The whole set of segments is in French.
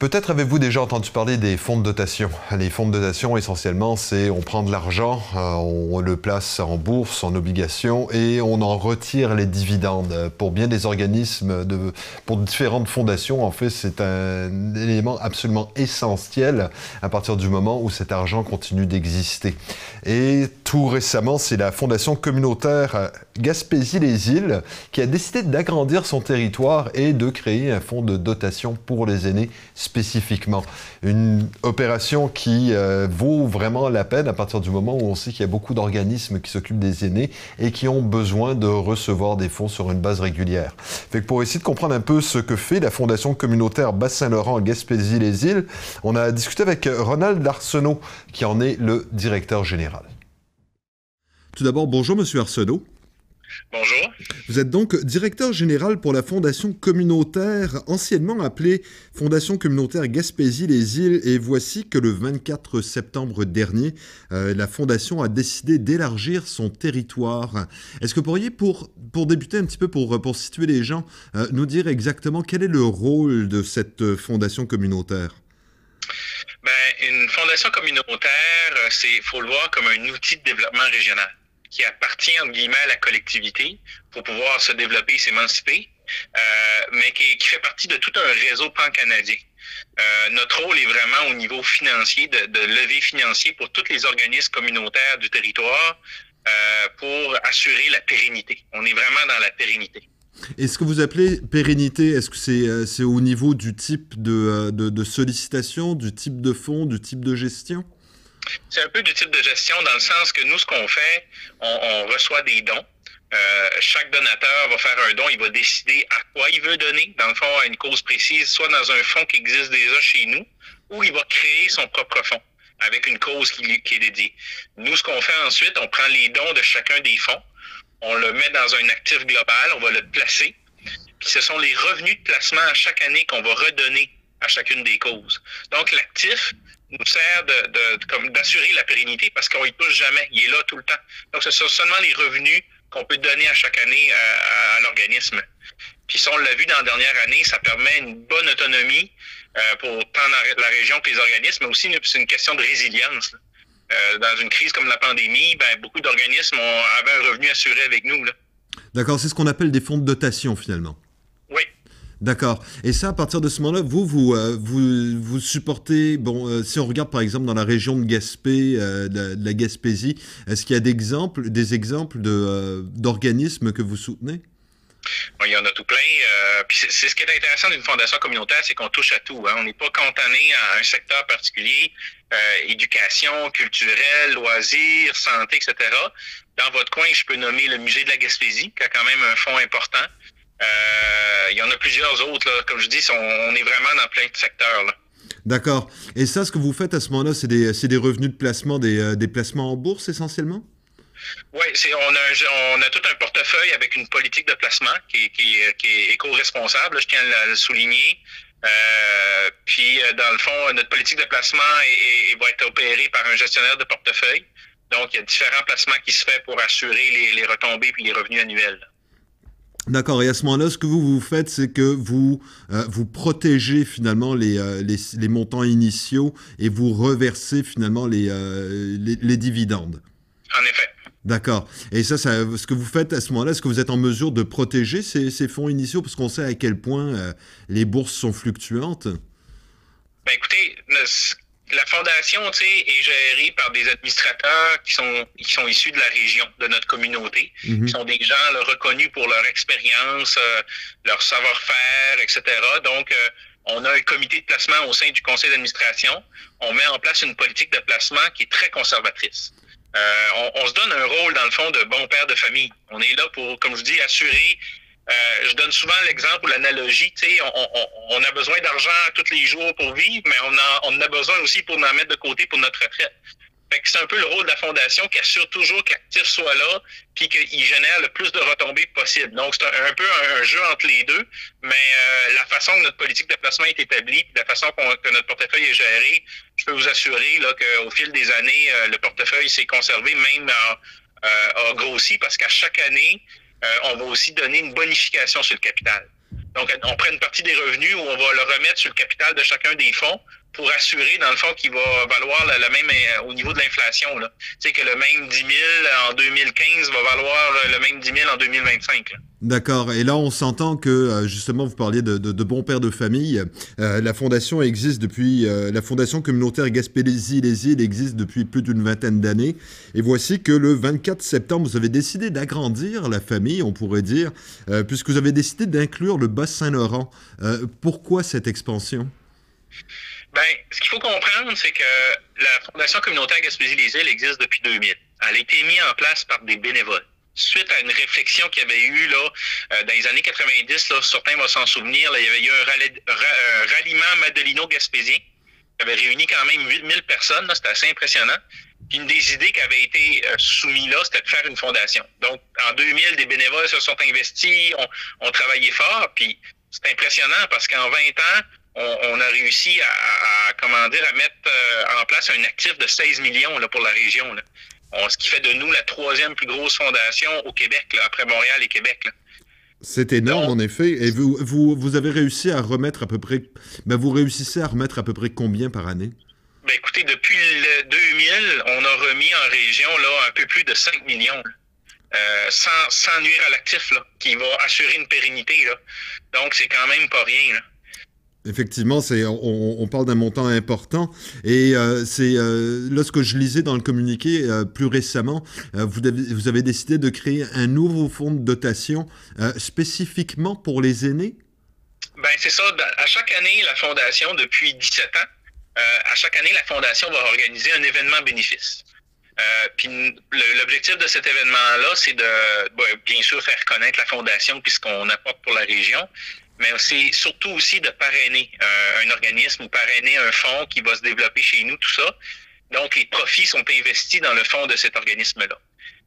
Peut-être avez-vous déjà entendu parler des fonds de dotation. Les fonds de dotation, essentiellement, c'est on prend de l'argent, euh, on le place en bourse, en obligations, et on en retire les dividendes. Pour bien des organismes, de, pour différentes fondations, en fait, c'est un élément absolument essentiel à partir du moment où cet argent continue d'exister. Tout récemment, c'est la Fondation communautaire Gaspésie-les-Îles qui a décidé d'agrandir son territoire et de créer un fonds de dotation pour les aînés spécifiquement. Une opération qui euh, vaut vraiment la peine à partir du moment où on sait qu'il y a beaucoup d'organismes qui s'occupent des aînés et qui ont besoin de recevoir des fonds sur une base régulière. Fait que pour essayer de comprendre un peu ce que fait la Fondation communautaire Bas-Saint-Laurent Gaspésie-les-Îles, on a discuté avec Ronald Arsenault, qui en est le directeur général. Tout d'abord, bonjour Monsieur Arsenault. Bonjour. Vous êtes donc directeur général pour la Fondation communautaire, anciennement appelée Fondation communautaire Gaspésie-les-Îles, et voici que le 24 septembre dernier, euh, la Fondation a décidé d'élargir son territoire. Est-ce que vous pourriez, pour, pour débuter un petit peu, pour, pour situer les gens, euh, nous dire exactement quel est le rôle de cette Fondation communautaire? Ben, une fondation communautaire, il faut le voir comme un outil de développement régional qui appartient, à la collectivité pour pouvoir se développer et s'émanciper, euh, mais qui, fait partie de tout un réseau pan-canadien. Euh, notre rôle est vraiment au niveau financier, de, de lever financier pour tous les organismes communautaires du territoire euh, pour assurer la pérennité. On est vraiment dans la pérennité. Et ce que vous appelez pérennité, est-ce que c'est au niveau du type de, de sollicitation, du type de fonds, du type de gestion? C'est un peu du type de gestion dans le sens que nous, ce qu'on fait, on, reçoit des dons. Euh, chaque donateur va faire un don, il va décider à quoi il veut donner, dans le fond, à une cause précise, soit dans un fonds qui existe déjà chez nous, ou il va créer son propre fonds avec une cause qui, qui est dédiée. Nous, ce qu'on fait ensuite, on prend les dons de chacun des fonds, on le met dans un actif global, on va le placer, puis ce sont les revenus de placement à chaque année qu'on va redonner à chacune des causes. Donc, l'actif, nous sert de, de, comme d'assurer la pérennité parce qu'on y touche jamais. Il est là tout le temps. Donc, ce sont seulement les revenus qu'on peut donner à chaque année à, à l'organisme. Puis, si on l'a vu dans la dernière année, ça permet une bonne autonomie euh, pour tant la, la, région que les organismes, mais aussi c'est une question de résilience. Euh, dans une crise comme la pandémie, ben, beaucoup d'organismes avaient un revenu assuré avec nous. D'accord, c'est ce qu'on appelle des fonds de dotation finalement. Oui, D'accord. Et ça, à partir de ce moment-là, vous, vous, euh, vous, vous supportez, bon, euh, si on regarde par exemple dans la région de Gaspé, euh, de, la Gaspésie, est-ce qu'il y a des exemples, des exemples de, d'organismes que vous soutenez? Il y en a tout plein. C'est, ce qui est intéressant d'une fondation communautaire, c'est qu'on touche à tout. Hein. On n'est pas cantonné à un secteur particulier, éducation, culturelle, loisirs, santé, etc. Dans votre coin, je peux nommer le musée de la Gaspésie, qui a quand même un fonds important. Euh, il y en a plusieurs autres. Là. Comme je dis, on, on est vraiment dans plein de secteurs. Là. D'accord. Et ça, ce que vous faites à ce moment-là, c'est des, des, revenus de placement, des, euh, des, placements en bourse essentiellement? Oui, on, a, on a tout un portefeuille avec une politique de placement qui, qui, qui est éco-responsable, je tiens à le souligner. Euh, puis, dans le fond, notre politique de placement est, est, va être opérée par un gestionnaire de portefeuille. Donc, il y a différents placements qui se font pour assurer les, les retombées puis les revenus annuels. D'accord. Et à ce moment-là, ce que vous, vous faites, c'est que vous, euh, vous protégez finalement les, euh, les, les, montants initiaux et vous reversez finalement les, euh, les, les dividendes. En effet. D'accord. Et ça, ça, ce que vous faites à ce moment-là, est-ce que vous êtes en mesure de protéger ces, ces fonds initiaux? Parce qu'on sait à quel point les bourses sont fluctuantes? Ben écoutez, la fondation est gérée par des administrateurs qui sont, qui sont issus de la région, de notre communauté, mm -hmm. qui sont des gens là, reconnus pour leur expérience, euh, leur savoir-faire, etc. Donc, euh, on a un comité de placement au sein du conseil d'administration. On met en place une politique de placement qui est très conservatrice. Euh, on, on, se donne un rôle, dans le fond, de bon père de famille. On est là pour, comme je dis, assurer euh, je donne souvent l'exemple ou l'analogie, tu sais, on, a besoin d'argent tous les jours pour vivre, mais on, a, on a besoin aussi pour en mettre de côté pour notre retraite. Fait que c'est un peu le rôle de la fondation qui assure toujours que l'actif soit là, puis qu'il génère le plus de retombées possible. Donc, c'est un, peu un, jeu entre les deux, mais euh, la façon que notre politique de placement est établie, la façon que notre portefeuille est géré, je peux vous assurer qu'au fil des années, euh, le portefeuille s'est conservé, même a grossi, parce qu'à chaque année, on va aussi donner une bonification sur le capital. Donc, on prend une partie des revenus où on va le remettre sur le capital de chacun des fonds pour assurer, dans le fond, qu'il va valoir le, même euh, au niveau de l'inflation. Tu sais, que le même 10 000 en 2015 va valoir le même 10 000 en 2025. D'accord. Et là, on s'entend que, euh, justement, vous parliez de, bons pères de famille. Euh, la fondation existe depuis... la fondation communautaire Gaspésie-les îles existe depuis plus d'une vingtaine d'années. Et voici que le 24 septembre, vous avez décidé d'agrandir la famille, on pourrait dire, puisque vous avez décidé d'inclure le Bas-Saint-Laurent. pourquoi cette expansion? Ben, ce qu'il faut comprendre, c'est que la Fondation communautaire Gaspésie-les-Îles existe depuis 2000. Elle a été mise en place par des bénévoles. Suite à une réflexion qu'il y avait eu là, euh, dans les années 90, là, certains vont s'en souvenir, il y avait eu un, ralliement Madelino-Gaspésien qui avait réuni quand même 8000 personnes. C'était assez impressionnant. Puis une des idées qui avait été euh, soumise là, c'était de faire une fondation. Donc, en 2000, des bénévoles se sont investis, ont, ont travaillé fort. Puis c'est impressionnant parce qu'en 20 ans, on, a réussi à, comment dire, à mettre euh, en place un actif de 16 millions pour la région. Ce qui fait de nous la troisième plus grosse fondation au Québec, après Montréal et Québec. C'est énorme, en effet. Et vous, vous, vous, avez réussi à remettre à peu près. Ben vous réussissez à remettre à peu près combien par année? Ben écoutez, depuis le 2000, on a remis en région là, un peu plus de 5 millions. Euh, sans, sans, nuire à l'actif, qui va assurer une pérennité. Là. Donc, c'est quand même pas rien. Là. Effectivement, c'est on, parle d'un montant important et euh, c'est euh, lorsque je lisais dans le communiqué euh, plus récemment, vous, avez, vous avez décidé de créer un nouveau fonds de dotation spécifiquement pour les aînés? Ben c'est ça. À chaque année, la fondation depuis 17 ans, à chaque année, la fondation va organiser un événement bénéfice. puis l'objectif de cet événement-là, c'est de bien sûr faire connaître la fondation puisqu'on apporte pour la région, mais c'est surtout aussi de parrainer euh, un organisme ou parrainer un fonds qui va se développer chez nous, tout ça. Donc, les profits sont investis dans le fonds de cet organisme-là.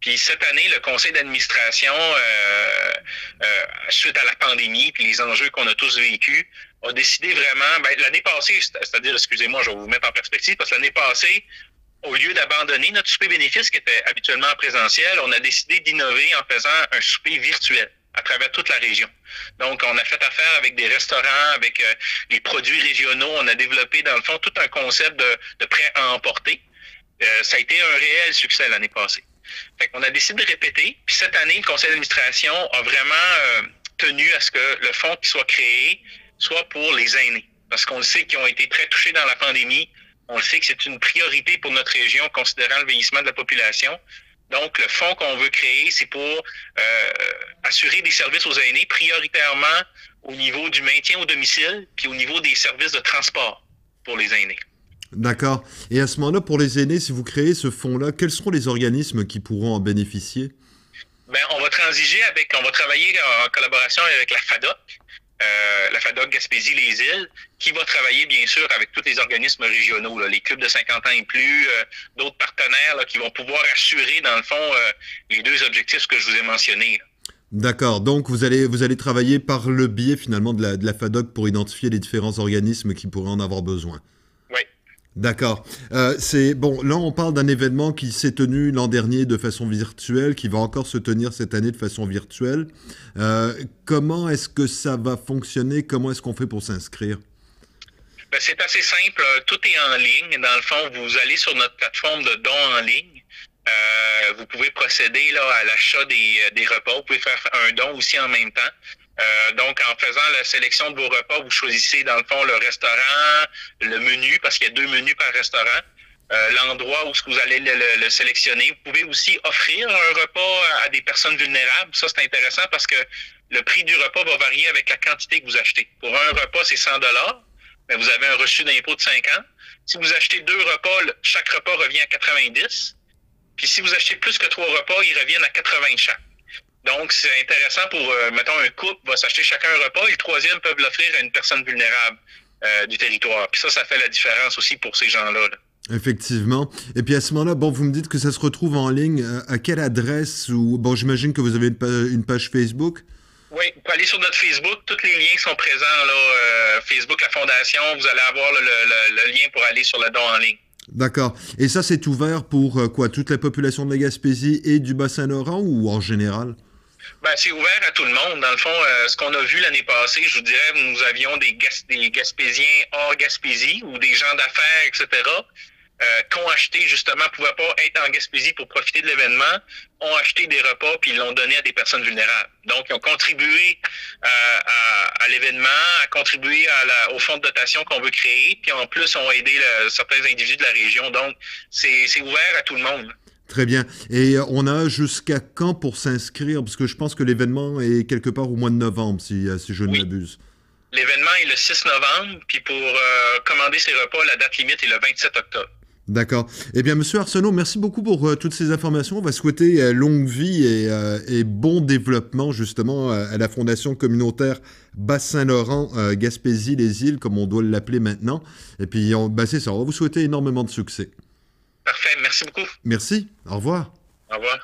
Puis cette année, le conseil d'administration, euh, euh, suite à la pandémie puis les enjeux qu'on a tous vécus, a décidé vraiment, ben, l'année passée, c'est-à-dire, excusez-moi, je vais vous mettre en perspective, parce que l'année passée, au lieu d'abandonner notre souper bénéfice qui était habituellement en présentiel, on a décidé d'innover en faisant un souper virtuel à travers toute la région. Donc, on a fait affaire avec des restaurants, avec euh, les produits régionaux. On a développé, dans le fond, tout un concept de, prêt à emporter. Euh, ça a été un réel succès l'année passée. Fait a décidé de répéter. Puis cette année, le conseil d'administration a vraiment euh, tenu à ce que le fonds qui soit créé soit pour les aînés. Parce qu'on le sait qu'ils ont été très touchés dans la pandémie. On le sait que c'est une priorité pour notre région, considérant le vieillissement de la population. Donc, le fonds qu'on veut créer, c'est pour euh, assurer des services aux aînés, prioritairement au niveau du maintien au domicile, puis au niveau des services de transport pour les aînés. D'accord. Et à ce moment-là, pour les aînés, si vous créez ce fonds-là, quels seront les organismes qui pourront en bénéficier? Bien, on va transiger avec, on va travailler en collaboration avec la FADOC, euh, la FADOC Gaspésie-les-Îles, qui va travailler bien sûr avec tous les organismes régionaux, les clubs de 50 ans et plus, euh, d'autres partenaires qui vont pouvoir assurer, dans le fond, euh, les deux objectifs que je vous ai mentionnés. D'accord, donc vous allez, vous allez travailler par le biais finalement de la, de la FADOC pour identifier les différents organismes qui pourraient en avoir besoin. D'accord. Euh, c'est bon. Là, on parle d'un événement qui s'est tenu l'an dernier de façon virtuelle, qui va encore se tenir cette année de façon virtuelle. Euh, comment est-ce que ça va fonctionner? Comment est-ce qu'on fait pour s'inscrire? Ben, C'est assez simple. Tout est en ligne. Dans le fond, vous allez sur notre plateforme de dons en ligne. Euh, vous pouvez procéder là, à l'achat des repas. Vous pouvez faire un don aussi en même temps. Euh, donc, en faisant la sélection de vos repas, vous choisissez dans le fond le restaurant, le menu, parce qu'il y a deux menus par restaurant, euh, l'endroit où vous allez le, sélectionner. Vous pouvez aussi offrir un repas à des personnes vulnérables. Ça, c'est intéressant parce que le prix du repas va varier avec la quantité que vous achetez. Pour un repas, c'est 100 dollars, mais vous avez un reçu d'impôt de 50. Si vous achetez deux repas, chaque repas revient à 90. Puis si vous achetez plus que trois repas, ils reviennent à 80 chaque. Donc, c'est intéressant pour, euh, mettons, un couple va s'acheter chacun un repas et le troisième peut l'offrir à une personne vulnérable euh, du territoire. Puis ça, ça fait la différence aussi pour ces gens-là. Effectivement. Et puis à ce moment-là, bon, vous me dites que ça se retrouve en ligne. Euh, à quelle adresse ou bon, j'imagine que vous avez une, page Facebook? Oui, vous pouvez aller sur notre Facebook. Tous les liens sont présents là. Facebook, la fondation. Vous allez avoir le, lien pour aller sur le don en ligne. D'accord. Et ça, c'est ouvert pour quoi Toute la population de la Gaspésie et du Bassin-Laurent ou en général? Ben, c'est ouvert à tout le monde. Dans le fond, euh, ce qu'on a vu l'année passée, je vous dirais, nous avions des, Gaspésiens hors Gaspésie ou des gens d'affaires, etc., euh, qui ont acheté, justement, pouvaient pas être en Gaspésie pour profiter de l'événement, ont acheté des repas puis l'ont donné à des personnes vulnérables. Donc, ils ont contribué euh, à, l'événement, à contribué à au fonds de dotation qu'on veut créer, puis en plus, ont aidé certains individus de la région. Donc, c'est ouvert à tout le monde. Très bien. Et on a jusqu'à quand pour s'inscrire? Parce que je pense que l'événement est quelque part au mois de novembre, si, si je ne m'abuse. L'événement est le 6 novembre, puis pour euh, commander ses repas, la date limite est le 27 octobre. D'accord. Eh bien, Monsieur Arsenault, merci beaucoup pour euh, toutes ces informations. On va souhaiter euh, longue vie et, bon développement justement à la Fondation communautaire Bas-Saint-Laurent, Gaspésie-les-Îles, comme on doit l'appeler maintenant. Et puis, bah, c'est ça, on va vous souhaiter énormément de succès. Parfait, merci beaucoup. Merci, au revoir. Au revoir.